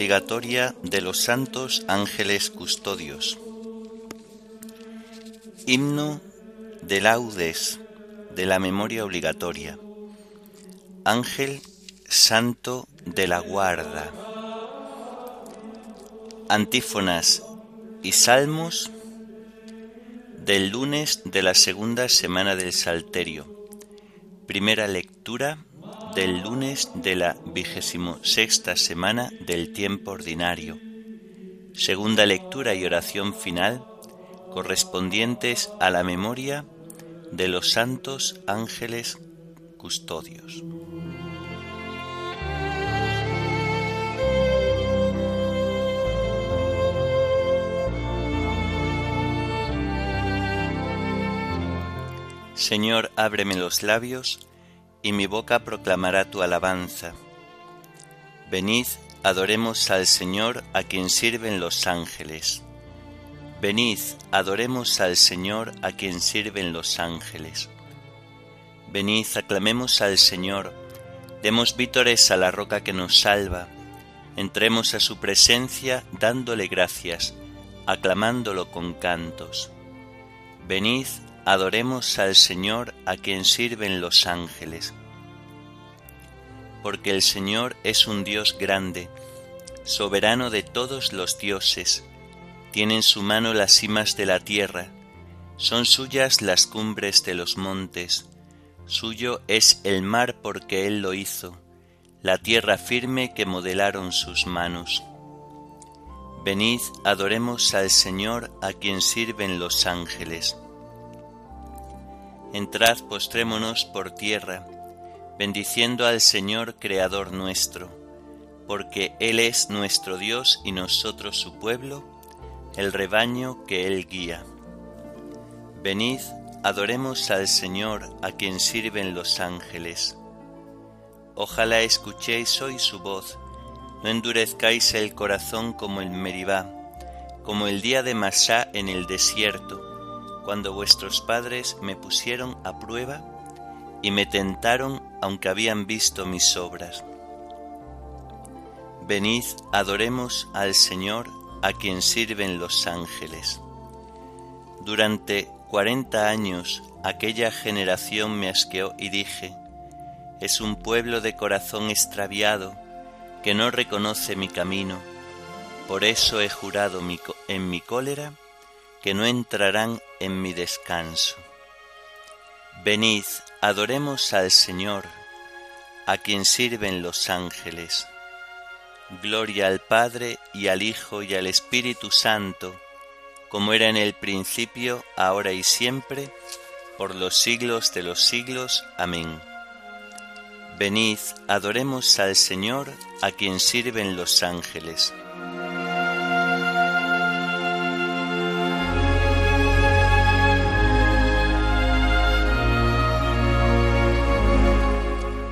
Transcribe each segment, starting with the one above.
obligatoria de los santos ángeles custodios. Himno de laudes de la memoria obligatoria. Ángel Santo de la Guarda. Antífonas y salmos del lunes de la segunda semana del Salterio. Primera lectura del lunes de la vigésimo sexta semana del tiempo ordinario. Segunda lectura y oración final correspondientes a la memoria de los santos ángeles custodios. Señor, ábreme los labios, y mi boca proclamará tu alabanza. Venid, adoremos al Señor a quien sirven los ángeles. Venid, adoremos al Señor a quien sirven los ángeles. Venid, aclamemos al Señor, demos vítores a la roca que nos salva, entremos a su presencia dándole gracias, aclamándolo con cantos. Venid, Adoremos al Señor a quien sirven los ángeles. Porque el Señor es un Dios grande, soberano de todos los dioses. Tiene en su mano las cimas de la tierra, son suyas las cumbres de los montes. Suyo es el mar porque Él lo hizo, la tierra firme que modelaron sus manos. Venid, adoremos al Señor a quien sirven los ángeles. Entrad, postrémonos por tierra, bendiciendo al Señor Creador nuestro, porque Él es nuestro Dios y nosotros su pueblo, el rebaño que Él guía. Venid, adoremos al Señor a quien sirven los ángeles. Ojalá escuchéis hoy su voz, no endurezcáis el corazón como el Meribá, como el día de Masá en el desierto, cuando vuestros padres me pusieron a prueba y me tentaron aunque habían visto mis obras. Venid, adoremos al Señor a quien sirven los ángeles. Durante cuarenta años aquella generación me asqueó y dije, es un pueblo de corazón extraviado que no reconoce mi camino. Por eso he jurado en mi cólera que no entrarán en mi descanso. Venid, adoremos al Señor, a quien sirven los ángeles. Gloria al Padre y al Hijo y al Espíritu Santo, como era en el principio, ahora y siempre, por los siglos de los siglos. Amén. Venid, adoremos al Señor, a quien sirven los ángeles.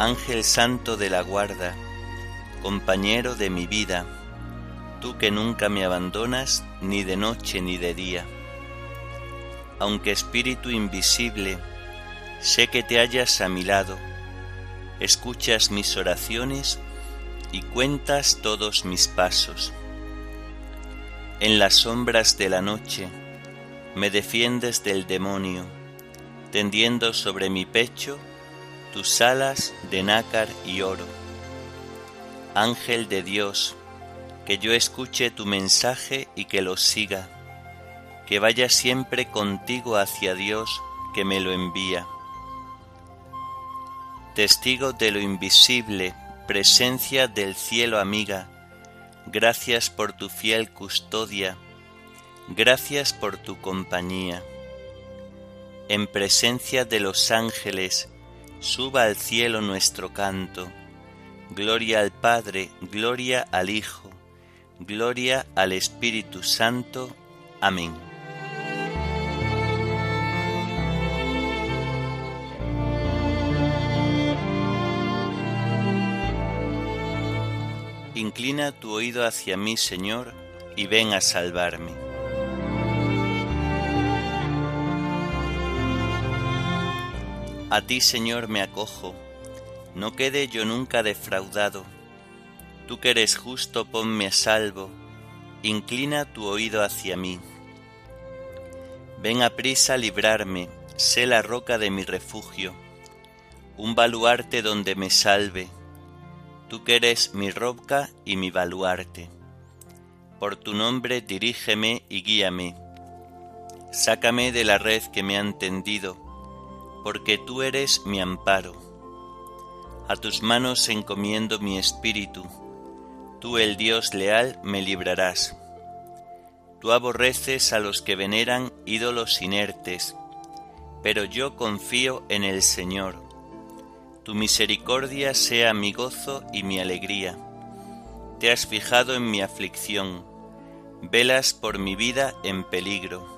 Ángel Santo de la guarda, compañero de mi vida, tú que nunca me abandonas ni de noche ni de día. Aunque espíritu invisible, sé que te hallas a mi lado, escuchas mis oraciones y cuentas todos mis pasos. En las sombras de la noche me defiendes del demonio, tendiendo sobre mi pecho tus alas de nácar y oro. Ángel de Dios, que yo escuche tu mensaje y que lo siga, que vaya siempre contigo hacia Dios que me lo envía. Testigo de lo invisible, presencia del cielo amiga, gracias por tu fiel custodia, gracias por tu compañía. En presencia de los ángeles, Suba al cielo nuestro canto. Gloria al Padre, gloria al Hijo, gloria al Espíritu Santo. Amén. Inclina tu oído hacia mí, Señor, y ven a salvarme. A ti Señor me acojo, no quede yo nunca defraudado. Tú que eres justo, ponme a salvo, inclina tu oído hacia mí. Ven a prisa a librarme, sé la roca de mi refugio, un baluarte donde me salve, tú que eres mi roca y mi baluarte. Por tu nombre dirígeme y guíame. Sácame de la red que me han tendido, porque tú eres mi amparo. A tus manos encomiendo mi espíritu, tú el Dios leal me librarás. Tú aborreces a los que veneran ídolos inertes, pero yo confío en el Señor. Tu misericordia sea mi gozo y mi alegría. Te has fijado en mi aflicción, velas por mi vida en peligro.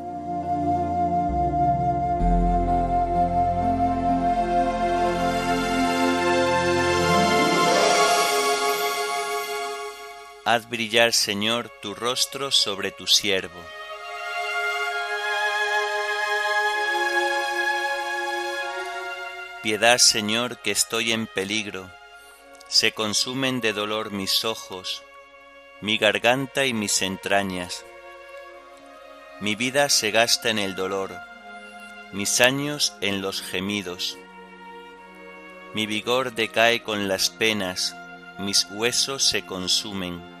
Haz brillar, Señor, tu rostro sobre tu siervo Piedad, Señor, que estoy en peligro. Se consumen de dolor mis ojos, mi garganta y mis entrañas. Mi vida se gasta en el dolor, mis años en los gemidos. Mi vigor decae con las penas, mis huesos se consumen.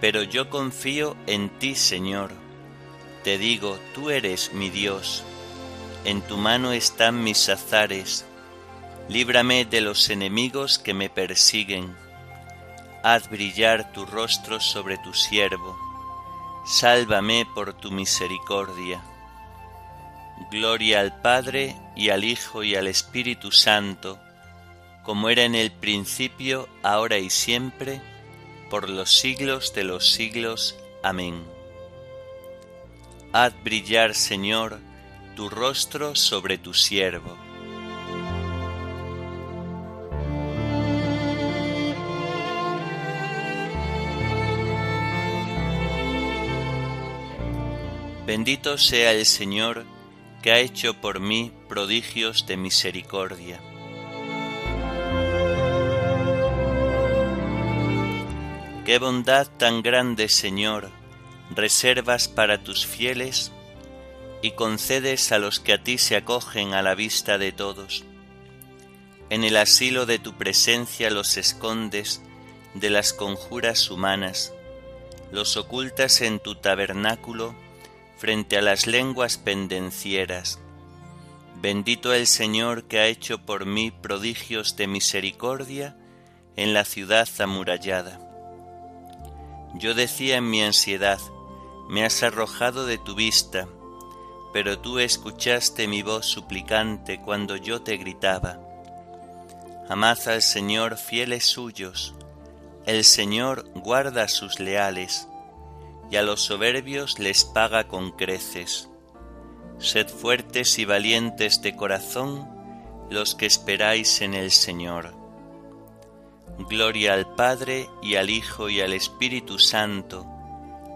Pero yo confío en ti, Señor. Te digo, tú eres mi Dios, en tu mano están mis azares, líbrame de los enemigos que me persiguen, haz brillar tu rostro sobre tu siervo, sálvame por tu misericordia. Gloria al Padre y al Hijo y al Espíritu Santo, como era en el principio, ahora y siempre, por los siglos de los siglos. Amén. Haz brillar, Señor, tu rostro sobre tu siervo. Bendito sea el Señor que ha hecho por mí prodigios de misericordia. Qué bondad tan grande, Señor, reservas para tus fieles y concedes a los que a ti se acogen a la vista de todos. En el asilo de tu presencia los escondes de las conjuras humanas, los ocultas en tu tabernáculo frente a las lenguas pendencieras. Bendito el Señor que ha hecho por mí prodigios de misericordia en la ciudad amurallada. Yo decía en mi ansiedad, me has arrojado de tu vista, pero tú escuchaste mi voz suplicante cuando yo te gritaba. Amad al Señor fieles suyos, el Señor guarda a sus leales, y a los soberbios les paga con creces. Sed fuertes y valientes de corazón los que esperáis en el Señor. Gloria al Padre y al Hijo y al Espíritu Santo,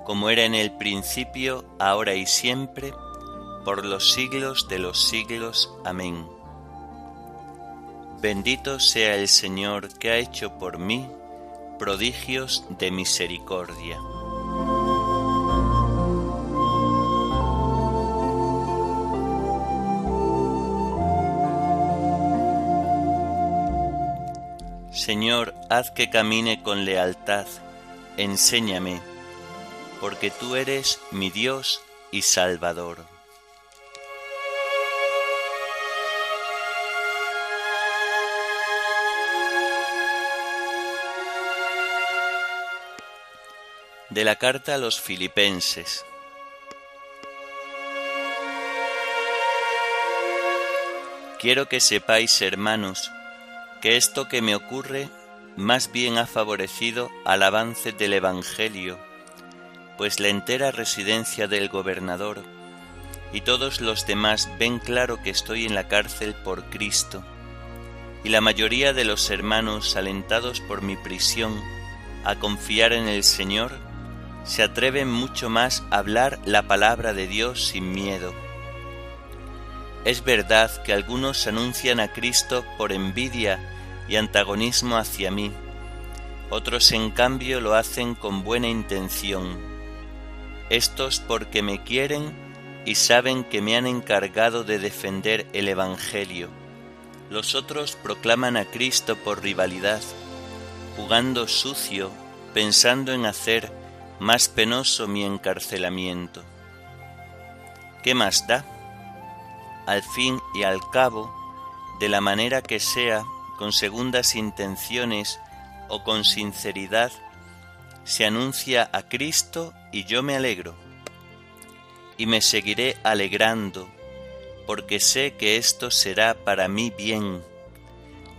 como era en el principio, ahora y siempre, por los siglos de los siglos. Amén. Bendito sea el Señor que ha hecho por mí prodigios de misericordia. Señor, haz que camine con lealtad, enséñame, porque tú eres mi Dios y Salvador. De la carta a los filipenses. Quiero que sepáis, hermanos, que esto que me ocurre más bien ha favorecido al avance del Evangelio, pues la entera residencia del gobernador y todos los demás ven claro que estoy en la cárcel por Cristo, y la mayoría de los hermanos, alentados por mi prisión a confiar en el Señor, se atreven mucho más a hablar la palabra de Dios sin miedo es verdad que algunos anuncian a Cristo por envidia y antagonismo hacia mí, otros en cambio lo hacen con buena intención, estos porque me quieren y saben que me han encargado de defender el Evangelio. Los otros proclaman a Cristo por rivalidad, jugando sucio, pensando en hacer más penoso mi encarcelamiento. ¿Qué más da? Al fin y al cabo, de la manera que sea, con segundas intenciones o con sinceridad, se anuncia a Cristo y yo me alegro. Y me seguiré alegrando, porque sé que esto será para mí bien,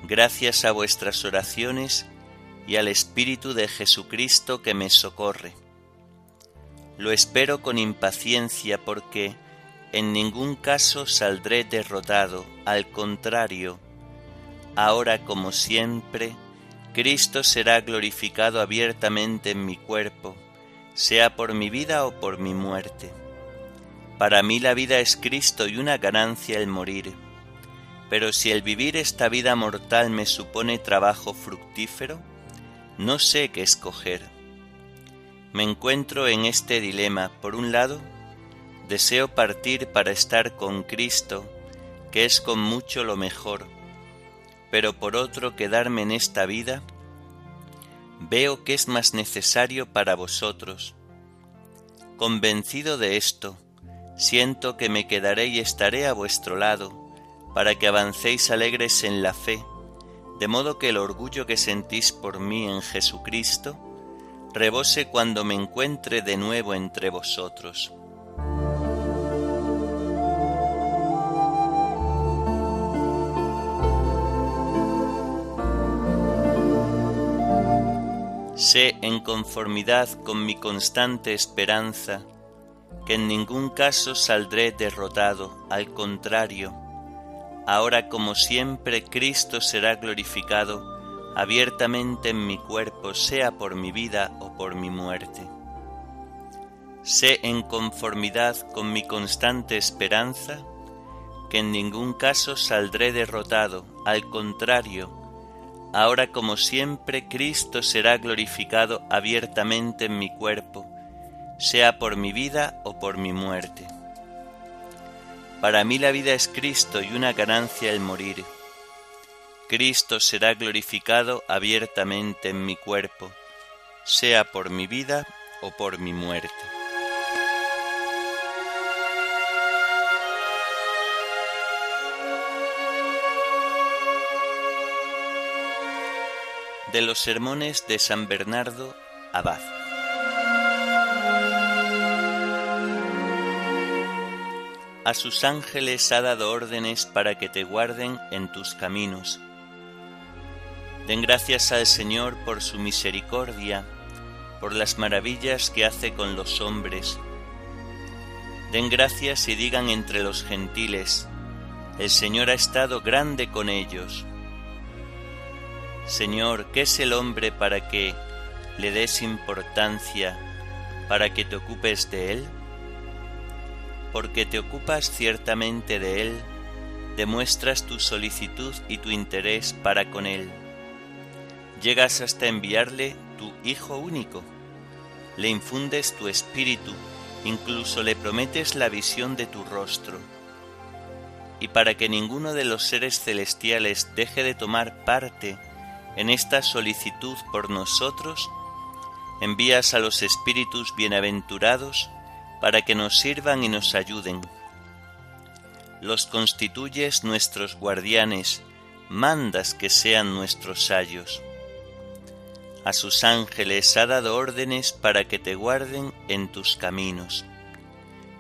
gracias a vuestras oraciones y al Espíritu de Jesucristo que me socorre. Lo espero con impaciencia porque, en ningún caso saldré derrotado, al contrario, ahora como siempre, Cristo será glorificado abiertamente en mi cuerpo, sea por mi vida o por mi muerte. Para mí la vida es Cristo y una ganancia el morir. Pero si el vivir esta vida mortal me supone trabajo fructífero, no sé qué escoger. Me encuentro en este dilema, por un lado, Deseo partir para estar con Cristo, que es con mucho lo mejor, pero por otro quedarme en esta vida, veo que es más necesario para vosotros. Convencido de esto, siento que me quedaré y estaré a vuestro lado, para que avancéis alegres en la fe, de modo que el orgullo que sentís por mí en Jesucristo rebose cuando me encuentre de nuevo entre vosotros. Sé en conformidad con mi constante esperanza que en ningún caso saldré derrotado, al contrario, ahora como siempre Cristo será glorificado abiertamente en mi cuerpo, sea por mi vida o por mi muerte. Sé en conformidad con mi constante esperanza que en ningún caso saldré derrotado, al contrario, ahora como siempre Cristo será glorificado abiertamente en mi cuerpo, sea por mi vida o por mi muerte. Para mí la vida es Cristo y una ganancia el morir. Cristo será glorificado abiertamente en mi cuerpo, sea por mi vida o por mi muerte. De los sermones de San Bernardo Abad. A sus ángeles ha dado órdenes para que te guarden en tus caminos. Den gracias al Señor por su misericordia, por las maravillas que hace con los hombres. Den gracias y digan entre los gentiles, el Señor ha estado grande con ellos Señor, ¿qué es el hombre para que le des importancia, para que te ocupes de él? Porque te ocupas ciertamente de él, demuestras tu solicitud y tu interés para con él. Llegas hasta enviarle tu Hijo único, le infundes tu espíritu, incluso le prometes la visión de tu rostro. Y para que ninguno de los seres celestiales deje de tomar parte en esta solicitud por nosotros, envías a los espíritus bienaventurados para que nos sirvan y nos ayuden. Los constituyes nuestros guardianes, mandas que sean nuestros sayos. A sus ángeles ha dado órdenes para que te guarden en tus caminos.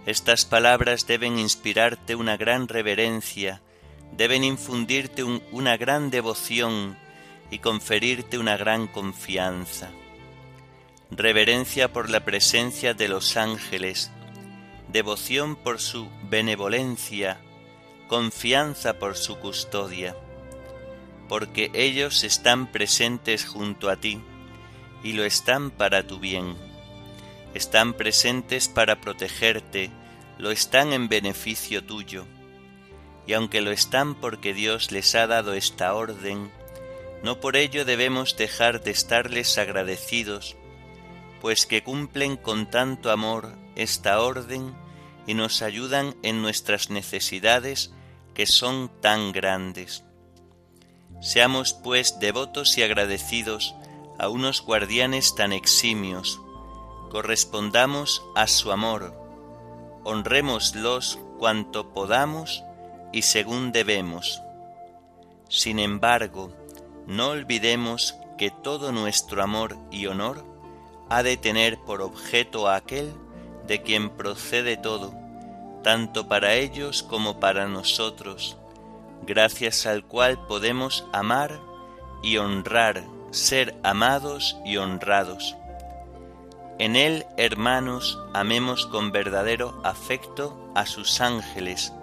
Estas palabras deben inspirarte una gran reverencia, deben infundirte una gran devoción y conferirte una gran confianza. Reverencia por la presencia de los ángeles, devoción por su benevolencia, confianza por su custodia, porque ellos están presentes junto a ti y lo están para tu bien. Están presentes para protegerte, lo están en beneficio tuyo. Y aunque lo están porque Dios les ha dado esta orden, no por ello debemos dejar de estarles agradecidos, pues que cumplen con tanto amor esta orden y nos ayudan en nuestras necesidades que son tan grandes. Seamos pues devotos y agradecidos a unos guardianes tan eximios, correspondamos a su amor, honrémoslos cuanto podamos y según debemos. Sin embargo, no olvidemos que todo nuestro amor y honor ha de tener por objeto a aquel de quien procede todo, tanto para ellos como para nosotros, gracias al cual podemos amar y honrar ser amados y honrados. En él, hermanos, amemos con verdadero afecto a sus ángeles,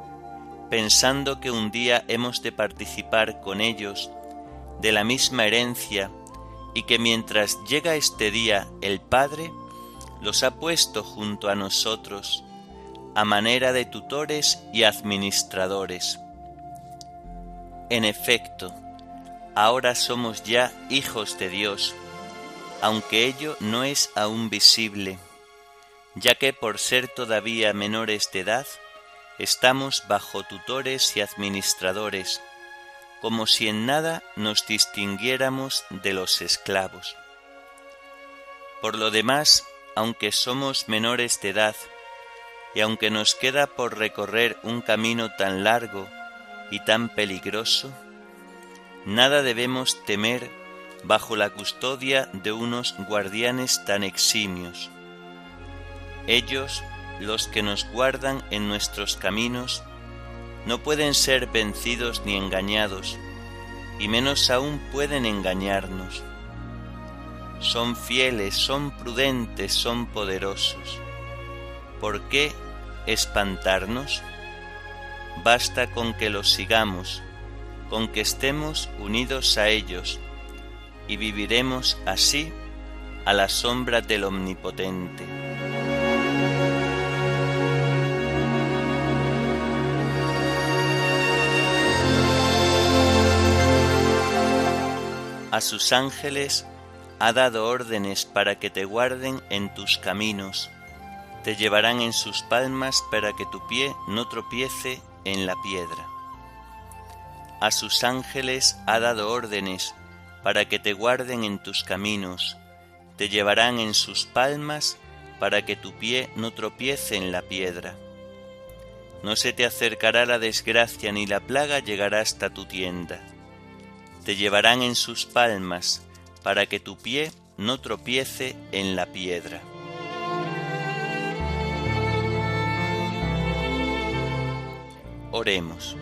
pensando que un día hemos de participar con ellos de la misma herencia y que mientras llega este día el Padre los ha puesto junto a nosotros a manera de tutores y administradores. En efecto, ahora somos ya hijos de Dios, aunque ello no es aún visible, ya que por ser todavía menores de edad, estamos bajo tutores y administradores, como si en nada nos distinguiéramos de los esclavos. Por lo demás, aunque somos menores de edad, y aunque nos queda por recorrer un camino tan largo y tan peligroso, nada debemos temer bajo la custodia de unos guardianes tan eximios. Ellos, los que nos guardan en nuestros caminos, no pueden ser vencidos ni engañados, y menos aún pueden engañarnos. Son fieles, son prudentes, son poderosos. ¿Por qué espantarnos? Basta con que los sigamos con que estemos unidos a ellos y viviremos así a la sombra del Omnipotente. A sus ángeles ha dado órdenes para que te guarden en tus caminos, te llevarán en sus palmas para que tu pie no tropiece en la piedra a sus ángeles ha dado órdenes para que te guarden en tus caminos, te llevarán en sus palmas para que tu pie no tropiece en la piedra. No se te acercará la desgracia ni la plaga llegará hasta tu tienda. Te llevarán en sus palmas para que tu pie no tropiece en la piedra. Oremos.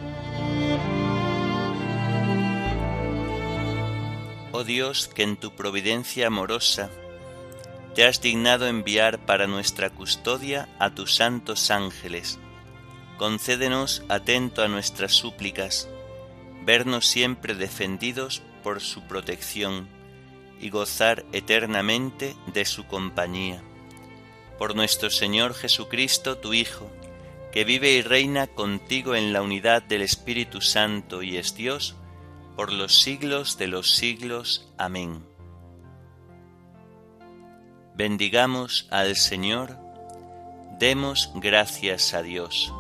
Oh Dios, que en tu providencia amorosa te has dignado enviar para nuestra custodia a tus santos ángeles. Concédenos, atento a nuestras súplicas, vernos siempre defendidos por su protección y gozar eternamente de su compañía. Por nuestro Señor Jesucristo, tu Hijo, que vive y reina contigo en la unidad del Espíritu Santo y es Dios, por los siglos de los siglos. Amén. Bendigamos al Señor, demos gracias a Dios.